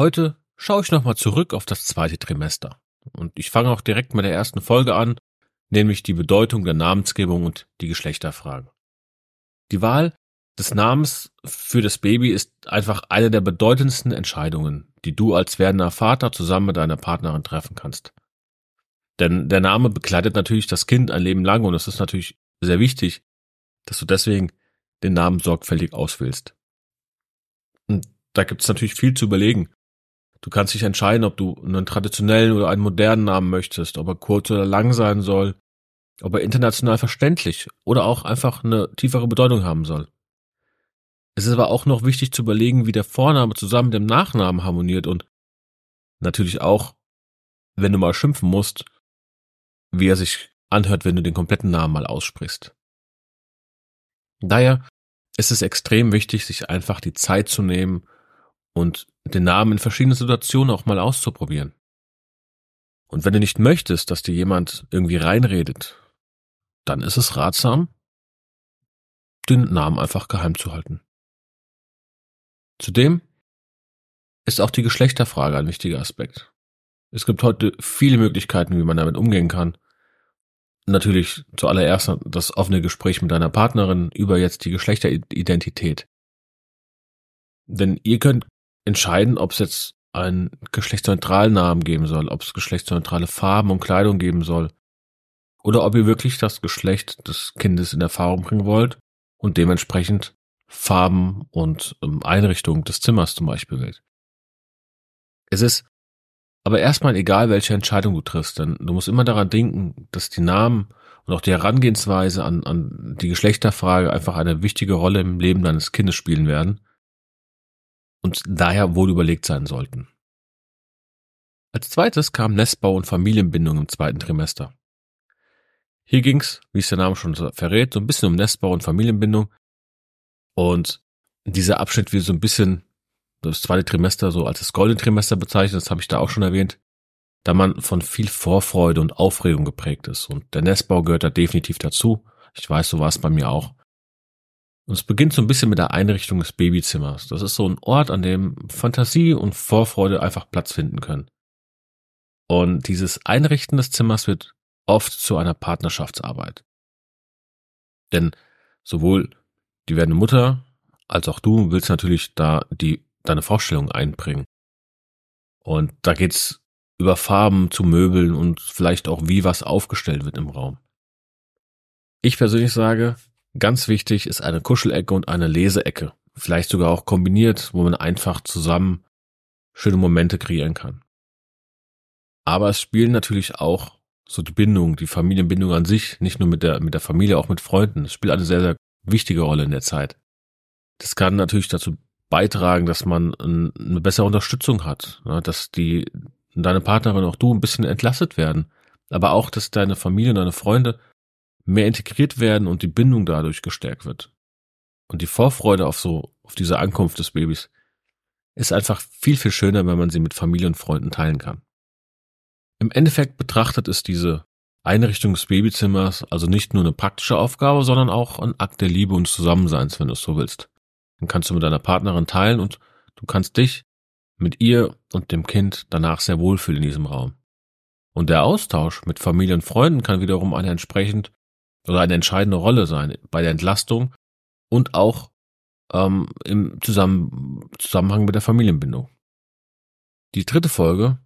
Heute schaue ich nochmal zurück auf das zweite Trimester. Und ich fange auch direkt mit der ersten Folge an, nämlich die Bedeutung der Namensgebung und die Geschlechterfrage. Die Wahl des Namens für das Baby ist einfach eine der bedeutendsten Entscheidungen, die du als werdender Vater zusammen mit deiner Partnerin treffen kannst. Denn der Name begleitet natürlich das Kind ein Leben lang und es ist natürlich sehr wichtig, dass du deswegen den Namen sorgfältig auswählst. Und da gibt es natürlich viel zu überlegen. Du kannst dich entscheiden, ob du einen traditionellen oder einen modernen Namen möchtest, ob er kurz oder lang sein soll, ob er international verständlich oder auch einfach eine tiefere Bedeutung haben soll. Es ist aber auch noch wichtig zu überlegen, wie der Vorname zusammen mit dem Nachnamen harmoniert und natürlich auch, wenn du mal schimpfen musst, wie er sich anhört, wenn du den kompletten Namen mal aussprichst. Daher ist es extrem wichtig, sich einfach die Zeit zu nehmen und den Namen in verschiedenen Situationen auch mal auszuprobieren. Und wenn du nicht möchtest, dass dir jemand irgendwie reinredet, dann ist es ratsam, den Namen einfach geheim zu halten. Zudem ist auch die Geschlechterfrage ein wichtiger Aspekt. Es gibt heute viele Möglichkeiten, wie man damit umgehen kann. Natürlich zuallererst das offene Gespräch mit deiner Partnerin über jetzt die Geschlechteridentität. Denn ihr könnt entscheiden, ob es jetzt einen geschlechtsneutralen Namen geben soll, ob es geschlechtsneutrale Farben und Kleidung geben soll. Oder ob ihr wirklich das Geschlecht des Kindes in Erfahrung bringen wollt und dementsprechend Farben und ähm, Einrichtung des Zimmers zum Beispiel wählt. Es ist aber erstmal egal, welche Entscheidung du triffst, denn du musst immer daran denken, dass die Namen und auch die Herangehensweise an, an die Geschlechterfrage einfach eine wichtige Rolle im Leben deines Kindes spielen werden und daher wohl überlegt sein sollten. Als zweites kam Nestbau und Familienbindung im zweiten Trimester. Hier ging's, wie es der Name schon verrät, so ein bisschen um Nestbau und Familienbindung. Und dieser Abschnitt wird so ein bisschen das zweite Trimester so als das goldene Trimester bezeichnet, das habe ich da auch schon erwähnt, da man von viel Vorfreude und Aufregung geprägt ist. Und der Nestbau gehört da definitiv dazu. Ich weiß, so war es bei mir auch. Und es beginnt so ein bisschen mit der Einrichtung des Babyzimmers. Das ist so ein Ort, an dem Fantasie und Vorfreude einfach Platz finden können. Und dieses Einrichten des Zimmers wird oft zu einer Partnerschaftsarbeit. Denn sowohl die werdende Mutter als auch du willst natürlich da die, deine Vorstellung einbringen. Und da geht's über Farben zu Möbeln und vielleicht auch wie was aufgestellt wird im Raum. Ich persönlich sage, Ganz wichtig ist eine Kuschelecke und eine Leseecke. Vielleicht sogar auch kombiniert, wo man einfach zusammen schöne Momente kreieren kann. Aber es spielen natürlich auch so die Bindung, die Familienbindung an sich, nicht nur mit der, mit der Familie, auch mit Freunden. Es spielt eine sehr, sehr wichtige Rolle in der Zeit. Das kann natürlich dazu beitragen, dass man eine bessere Unterstützung hat, dass die, deine Partnerin auch du ein bisschen entlastet werden. Aber auch, dass deine Familie und deine Freunde mehr integriert werden und die Bindung dadurch gestärkt wird. Und die Vorfreude auf so, auf diese Ankunft des Babys ist einfach viel, viel schöner, wenn man sie mit Familie und Freunden teilen kann. Im Endeffekt betrachtet ist diese Einrichtung des Babyzimmers also nicht nur eine praktische Aufgabe, sondern auch ein Akt der Liebe und Zusammenseins, wenn du es so willst. Dann kannst du mit deiner Partnerin teilen und du kannst dich mit ihr und dem Kind danach sehr wohlfühlen in diesem Raum. Und der Austausch mit Familie und Freunden kann wiederum eine entsprechend oder eine entscheidende Rolle sein bei der Entlastung und auch ähm, im Zusammen Zusammenhang mit der Familienbindung. Die dritte Folge,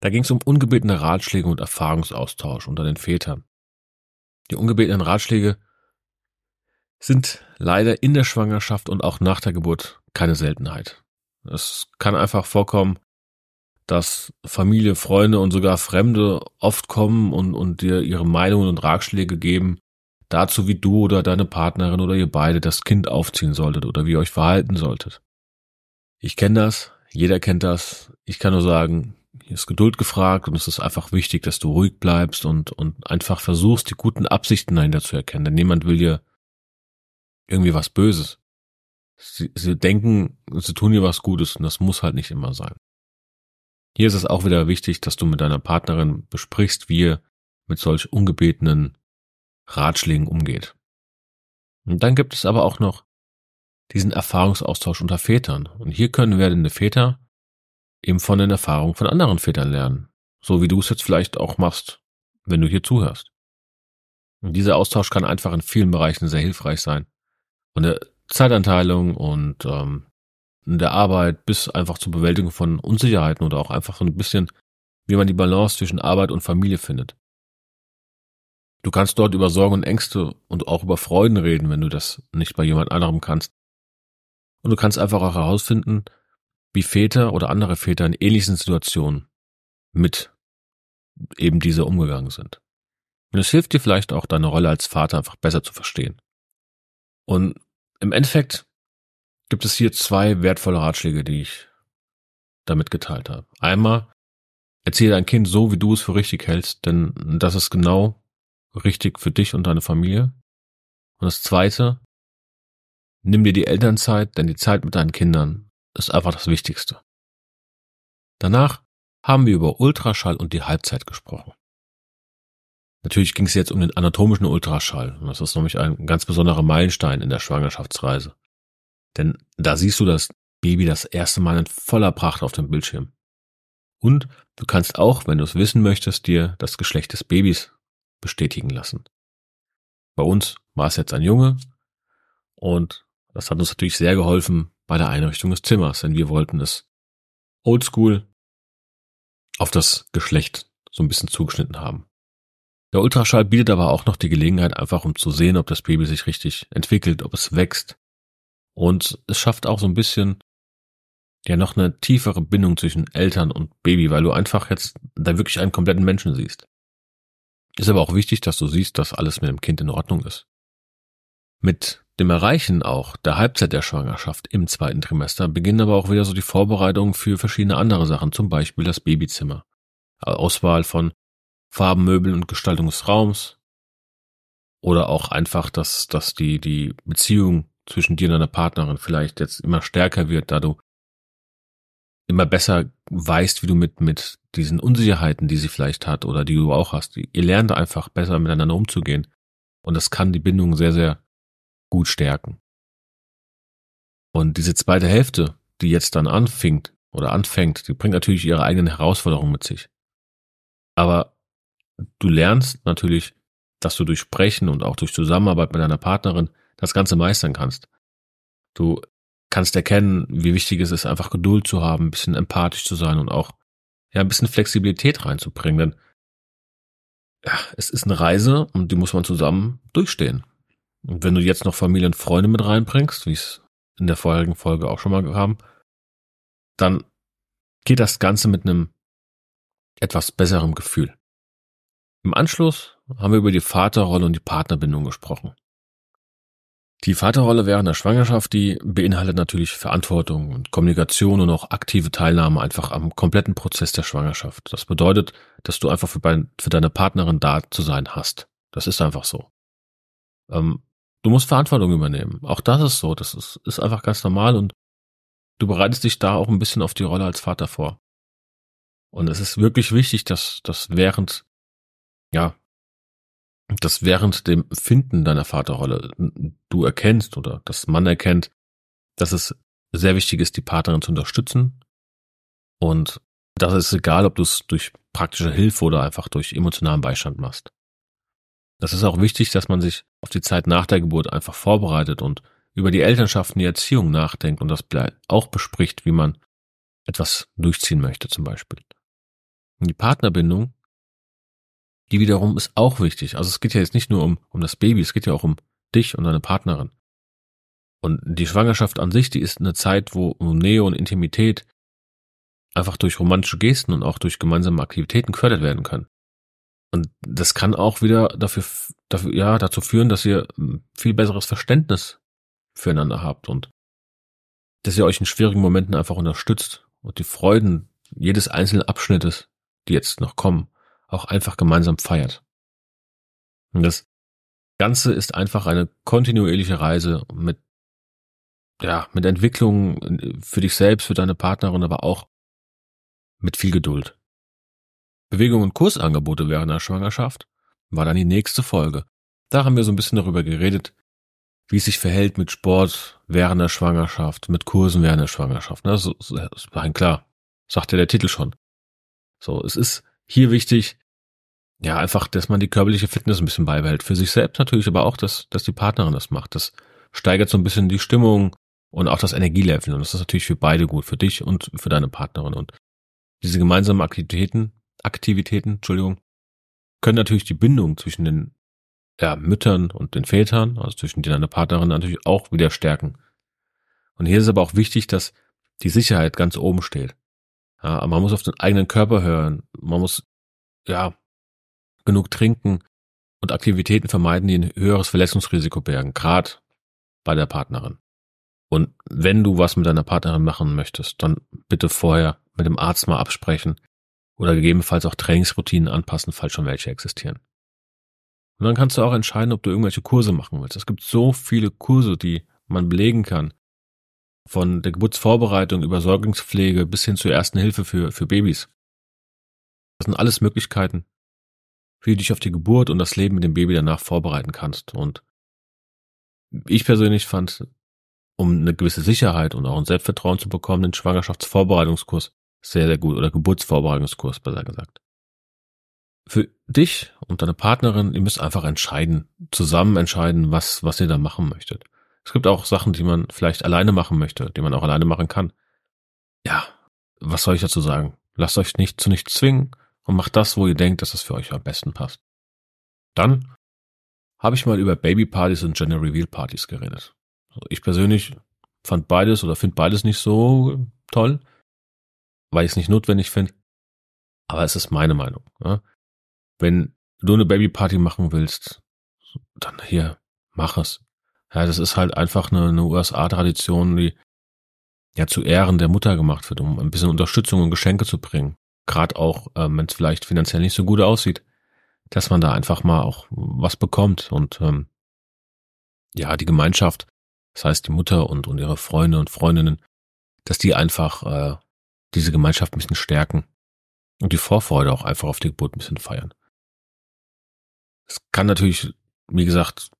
Da ging es um ungebetene Ratschläge und Erfahrungsaustausch unter den Vätern. Die ungebetenen Ratschläge sind leider in der Schwangerschaft und auch nach der Geburt keine Seltenheit. Es kann einfach vorkommen, dass Familie, Freunde und sogar Fremde oft kommen und, und dir ihre Meinungen und Ratschläge geben dazu, wie du oder deine Partnerin oder ihr beide das Kind aufziehen solltet oder wie ihr euch verhalten solltet. Ich kenne das, jeder kennt das. Ich kann nur sagen, hier ist Geduld gefragt und es ist einfach wichtig, dass du ruhig bleibst und, und einfach versuchst, die guten Absichten dahinter zu erkennen. Denn niemand will dir irgendwie was Böses. Sie, sie denken, sie tun dir was Gutes und das muss halt nicht immer sein. Hier ist es auch wieder wichtig, dass du mit deiner Partnerin besprichst, wie ihr mit solch ungebetenen Ratschlägen umgeht. Und dann gibt es aber auch noch diesen Erfahrungsaustausch unter Vätern. Und hier können werdende Väter eben von den Erfahrungen von anderen Vätern lernen. So wie du es jetzt vielleicht auch machst, wenn du hier zuhörst. Und dieser Austausch kann einfach in vielen Bereichen sehr hilfreich sein. Von der Zeitanteilung und ähm, in der Arbeit bis einfach zur Bewältigung von Unsicherheiten oder auch einfach so ein bisschen, wie man die Balance zwischen Arbeit und Familie findet. Du kannst dort über Sorgen und Ängste und auch über Freuden reden, wenn du das nicht bei jemand anderem kannst. Und du kannst einfach auch herausfinden, wie Väter oder andere Väter in ähnlichen Situationen mit eben dieser umgegangen sind. Und es hilft dir vielleicht auch, deine Rolle als Vater einfach besser zu verstehen. Und im Endeffekt gibt es hier zwei wertvolle Ratschläge, die ich damit geteilt habe. Einmal, erzähle dein Kind so, wie du es für richtig hältst, denn das ist genau richtig für dich und deine Familie. Und das zweite, Nimm dir die Elternzeit, denn die Zeit mit deinen Kindern ist einfach das Wichtigste. Danach haben wir über Ultraschall und die Halbzeit gesprochen. Natürlich ging es jetzt um den anatomischen Ultraschall. Das ist nämlich ein ganz besonderer Meilenstein in der Schwangerschaftsreise. Denn da siehst du das Baby das erste Mal in voller Pracht auf dem Bildschirm. Und du kannst auch, wenn du es wissen möchtest, dir das Geschlecht des Babys bestätigen lassen. Bei uns war es jetzt ein Junge und das hat uns natürlich sehr geholfen bei der Einrichtung des Zimmers, denn wir wollten es oldschool auf das Geschlecht so ein bisschen zugeschnitten haben. Der Ultraschall bietet aber auch noch die Gelegenheit, einfach um zu sehen, ob das Baby sich richtig entwickelt, ob es wächst. Und es schafft auch so ein bisschen ja noch eine tiefere Bindung zwischen Eltern und Baby, weil du einfach jetzt da wirklich einen kompletten Menschen siehst. Ist aber auch wichtig, dass du siehst, dass alles mit dem Kind in Ordnung ist. Mit dem Erreichen auch der Halbzeit der Schwangerschaft im zweiten Trimester beginnen aber auch wieder so die Vorbereitungen für verschiedene andere Sachen, zum Beispiel das Babyzimmer. Auswahl von Farben, Möbeln und Gestaltung des Raums. Oder auch einfach, dass, dass die, die Beziehung zwischen dir und deiner Partnerin vielleicht jetzt immer stärker wird, da du immer besser weißt, wie du mit, mit diesen Unsicherheiten, die sie vielleicht hat oder die du auch hast. Ihr lernt einfach besser miteinander umzugehen. Und das kann die Bindung sehr, sehr gut stärken. Und diese zweite Hälfte, die jetzt dann anfängt oder anfängt, die bringt natürlich ihre eigenen Herausforderungen mit sich. Aber du lernst natürlich, dass du durch Sprechen und auch durch Zusammenarbeit mit deiner Partnerin das Ganze meistern kannst. Du kannst erkennen, wie wichtig es ist, einfach Geduld zu haben, ein bisschen empathisch zu sein und auch ja ein bisschen Flexibilität reinzubringen. Denn ja, es ist eine Reise und die muss man zusammen durchstehen. Und wenn du jetzt noch Familie und Freunde mit reinbringst, wie es in der vorherigen Folge auch schon mal kam, dann geht das Ganze mit einem etwas besseren Gefühl. Im Anschluss haben wir über die Vaterrolle und die Partnerbindung gesprochen. Die Vaterrolle während der Schwangerschaft, die beinhaltet natürlich Verantwortung und Kommunikation und auch aktive Teilnahme einfach am kompletten Prozess der Schwangerschaft. Das bedeutet, dass du einfach für, deine Partnerin da zu sein hast. Das ist einfach so. Ähm, Du musst Verantwortung übernehmen. Auch das ist so. Das ist, ist einfach ganz normal und du bereitest dich da auch ein bisschen auf die Rolle als Vater vor. Und es ist wirklich wichtig, dass, dass während, ja, dass während dem Finden deiner Vaterrolle du erkennst oder das Mann erkennt, dass es sehr wichtig ist, die Partnerin zu unterstützen. Und das ist egal, ob du es durch praktische Hilfe oder einfach durch emotionalen Beistand machst. Das ist auch wichtig, dass man sich auf die Zeit nach der Geburt einfach vorbereitet und über die Elternschaft und die Erziehung nachdenkt und das auch bespricht, wie man etwas durchziehen möchte zum Beispiel. Und die Partnerbindung, die wiederum ist auch wichtig. Also es geht ja jetzt nicht nur um, um das Baby, es geht ja auch um dich und deine Partnerin. Und die Schwangerschaft an sich, die ist eine Zeit, wo Nähe und Intimität einfach durch romantische Gesten und auch durch gemeinsame Aktivitäten gefördert werden können. Und das kann auch wieder dafür, dafür, ja, dazu führen, dass ihr viel besseres Verständnis füreinander habt und dass ihr euch in schwierigen Momenten einfach unterstützt und die Freuden jedes einzelnen Abschnittes, die jetzt noch kommen, auch einfach gemeinsam feiert. Und das Ganze ist einfach eine kontinuierliche Reise mit, ja, mit Entwicklung für dich selbst, für deine Partnerin, aber auch mit viel Geduld. Bewegung und Kursangebote während der Schwangerschaft war dann die nächste Folge. Da haben wir so ein bisschen darüber geredet, wie es sich verhält mit Sport während der Schwangerschaft, mit Kursen während der Schwangerschaft. Das ist klar, sagt ja der Titel schon. So, es ist hier wichtig, ja, einfach, dass man die körperliche Fitness ein bisschen beibehält. Für sich selbst natürlich, aber auch, dass, dass die Partnerin das macht. Das steigert so ein bisschen die Stimmung und auch das Energielevel. Und das ist natürlich für beide gut, für dich und für deine Partnerin. Und diese gemeinsamen Aktivitäten, Aktivitäten, Entschuldigung, können natürlich die Bindung zwischen den ja, Müttern und den Vätern, also zwischen dir und deiner Partnerin natürlich auch wieder stärken. Und hier ist aber auch wichtig, dass die Sicherheit ganz oben steht. Ja, man muss auf den eigenen Körper hören. Man muss, ja, genug trinken und Aktivitäten vermeiden, die ein höheres Verletzungsrisiko bergen, gerade bei der Partnerin. Und wenn du was mit deiner Partnerin machen möchtest, dann bitte vorher mit dem Arzt mal absprechen oder gegebenenfalls auch Trainingsroutinen anpassen, falls schon welche existieren. Und dann kannst du auch entscheiden, ob du irgendwelche Kurse machen willst. Es gibt so viele Kurse, die man belegen kann. Von der Geburtsvorbereitung über Säuglingspflege bis hin zur ersten Hilfe für, für Babys. Das sind alles Möglichkeiten, wie du dich auf die Geburt und das Leben mit dem Baby danach vorbereiten kannst. Und ich persönlich fand, um eine gewisse Sicherheit und auch ein Selbstvertrauen zu bekommen, den Schwangerschaftsvorbereitungskurs sehr, sehr gut oder Geburtsvorbereitungskurs besser gesagt. Für dich und deine Partnerin, ihr müsst einfach entscheiden, zusammen entscheiden, was, was ihr da machen möchtet. Es gibt auch Sachen, die man vielleicht alleine machen möchte, die man auch alleine machen kann. Ja, was soll ich dazu sagen? Lasst euch nicht zu nichts zwingen und macht das, wo ihr denkt, dass es für euch am besten passt. Dann habe ich mal über Babypartys und Gender Reveal Partys geredet. Ich persönlich fand beides oder finde beides nicht so toll weil ich es nicht notwendig finde. Aber es ist meine Meinung. Ja? Wenn du eine Babyparty machen willst, dann hier, mach es. Ja, das ist halt einfach eine, eine USA-Tradition, die ja zu Ehren der Mutter gemacht wird, um ein bisschen Unterstützung und Geschenke zu bringen. Gerade auch, ähm, wenn es vielleicht finanziell nicht so gut aussieht, dass man da einfach mal auch was bekommt und ähm, ja, die Gemeinschaft, das heißt die Mutter und, und ihre Freunde und Freundinnen, dass die einfach äh, diese Gemeinschaft ein bisschen stärken und die Vorfreude auch einfach auf die Geburt ein bisschen feiern. Es kann natürlich, wie gesagt,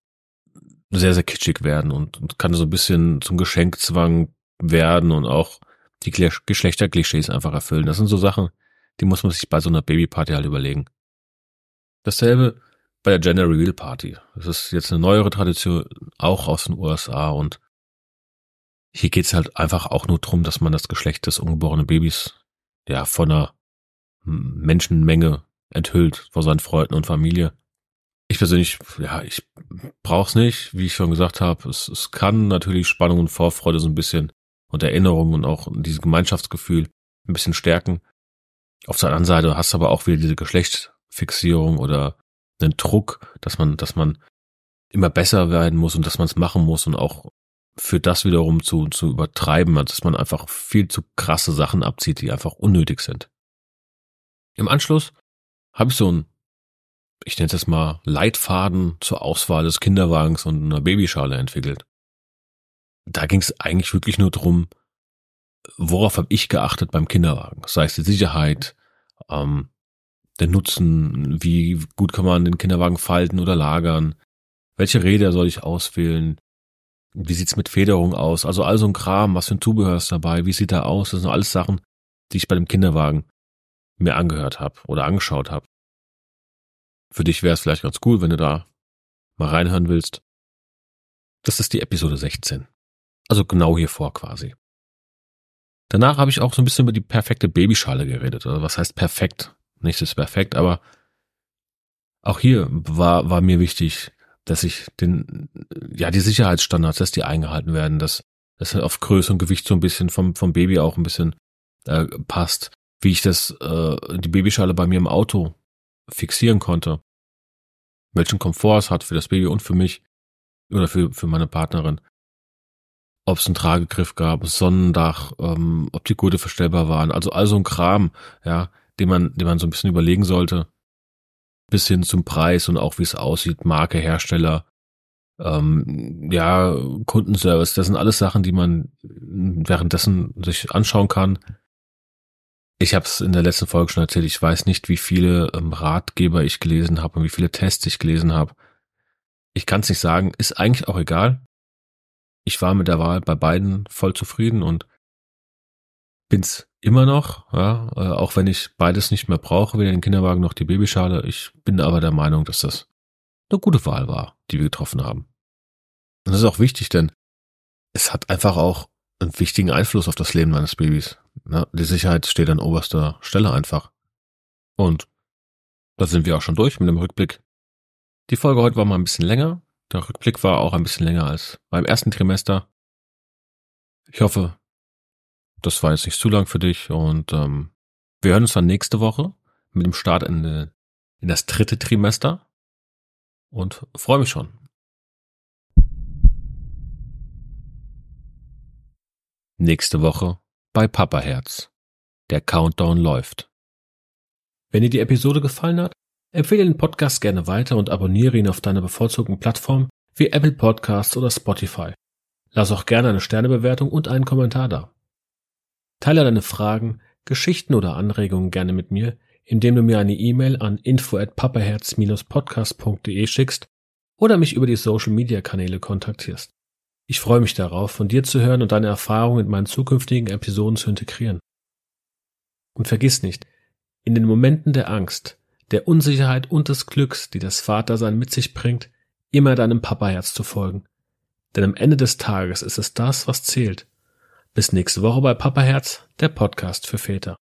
sehr, sehr kitschig werden und, und kann so ein bisschen zum Geschenkzwang werden und auch die Geschlechterklischees einfach erfüllen. Das sind so Sachen, die muss man sich bei so einer Babyparty halt überlegen. Dasselbe bei der Gender Reveal Party. Das ist jetzt eine neuere Tradition, auch aus den USA und hier geht's halt einfach auch nur drum, dass man das Geschlecht des ungeborenen Babys ja von einer Menschenmenge enthüllt, vor seinen Freunden und Familie. Ich persönlich, ja, ich brauch's nicht, wie ich schon gesagt habe. Es, es kann natürlich Spannung und Vorfreude so ein bisschen und Erinnerung und auch dieses Gemeinschaftsgefühl ein bisschen stärken. Auf der anderen Seite hast du aber auch wieder diese Geschlechtsfixierung oder einen Druck, dass man, dass man immer besser werden muss und dass man es machen muss und auch für das wiederum zu, zu übertreiben, dass man einfach viel zu krasse Sachen abzieht, die einfach unnötig sind. Im Anschluss habe ich so ein, ich nenne es jetzt mal Leitfaden zur Auswahl des Kinderwagens und einer Babyschale entwickelt. Da ging es eigentlich wirklich nur drum, worauf habe ich geachtet beim Kinderwagen? Sei es die Sicherheit, ähm, der Nutzen, wie gut kann man den Kinderwagen falten oder lagern, welche Räder soll ich auswählen, wie sieht's mit Federung aus? Also all so ein Kram, was für ein Zubehör ist dabei? Wie sieht er aus? Das sind alles Sachen, die ich bei dem Kinderwagen mir angehört habe oder angeschaut habe. Für dich wäre es vielleicht ganz cool, wenn du da mal reinhören willst. Das ist die Episode 16. Also genau hier vor quasi. Danach habe ich auch so ein bisschen über die perfekte Babyschale geredet. Oder was heißt perfekt? Nichts ist perfekt, aber auch hier war, war mir wichtig, dass ich den, ja, die Sicherheitsstandards, dass die eingehalten werden, dass, dass auf Größe und Gewicht so ein bisschen vom, vom Baby auch ein bisschen äh, passt, wie ich das, äh, die Babyschale bei mir im Auto fixieren konnte, welchen Komfort es hat für das Baby und für mich oder für, für meine Partnerin. Ob es einen Tragegriff gab, Sonnendach, ähm, ob die Gurte verstellbar waren, also all so ein Kram, ja, den man, den man so ein bisschen überlegen sollte, bis hin zum Preis und auch wie es aussieht, Marke, Hersteller, ähm, ja, Kundenservice, das sind alles Sachen, die man währenddessen sich anschauen kann. Ich habe es in der letzten Folge schon erzählt, ich weiß nicht, wie viele ähm, Ratgeber ich gelesen habe und wie viele Tests ich gelesen habe. Ich kann es nicht sagen, ist eigentlich auch egal. Ich war mit der Wahl bei beiden voll zufrieden und bin's immer noch, ja, äh, auch wenn ich beides nicht mehr brauche, weder den Kinderwagen noch die Babyschale. Ich bin aber der Meinung, dass das eine gute Wahl war, die wir getroffen haben. Und das ist auch wichtig, denn es hat einfach auch einen wichtigen Einfluss auf das Leben meines Babys. Ja, die Sicherheit steht an oberster Stelle einfach. Und da sind wir auch schon durch mit dem Rückblick. Die Folge heute war mal ein bisschen länger. Der Rückblick war auch ein bisschen länger als beim ersten Trimester. Ich hoffe, das war jetzt nicht zu lang für dich und ähm, wir hören uns dann nächste Woche mit dem Start in, in das dritte Trimester und freue mich schon. Nächste Woche bei Papa Herz. Der Countdown läuft. Wenn dir die Episode gefallen hat, empfehle den Podcast gerne weiter und abonniere ihn auf deiner bevorzugten Plattform wie Apple Podcasts oder Spotify. Lass auch gerne eine Sternebewertung und einen Kommentar da. Teile deine Fragen, Geschichten oder Anregungen gerne mit mir, indem du mir eine E-Mail an info at papaherz-podcast.de schickst oder mich über die Social Media Kanäle kontaktierst. Ich freue mich darauf, von dir zu hören und deine Erfahrungen in meinen zukünftigen Episoden zu integrieren. Und vergiss nicht, in den Momenten der Angst, der Unsicherheit und des Glücks, die das Vatersein mit sich bringt, immer deinem Papaherz zu folgen. Denn am Ende des Tages ist es das, was zählt. Bis nächste Woche bei Papaherz, der Podcast für Väter.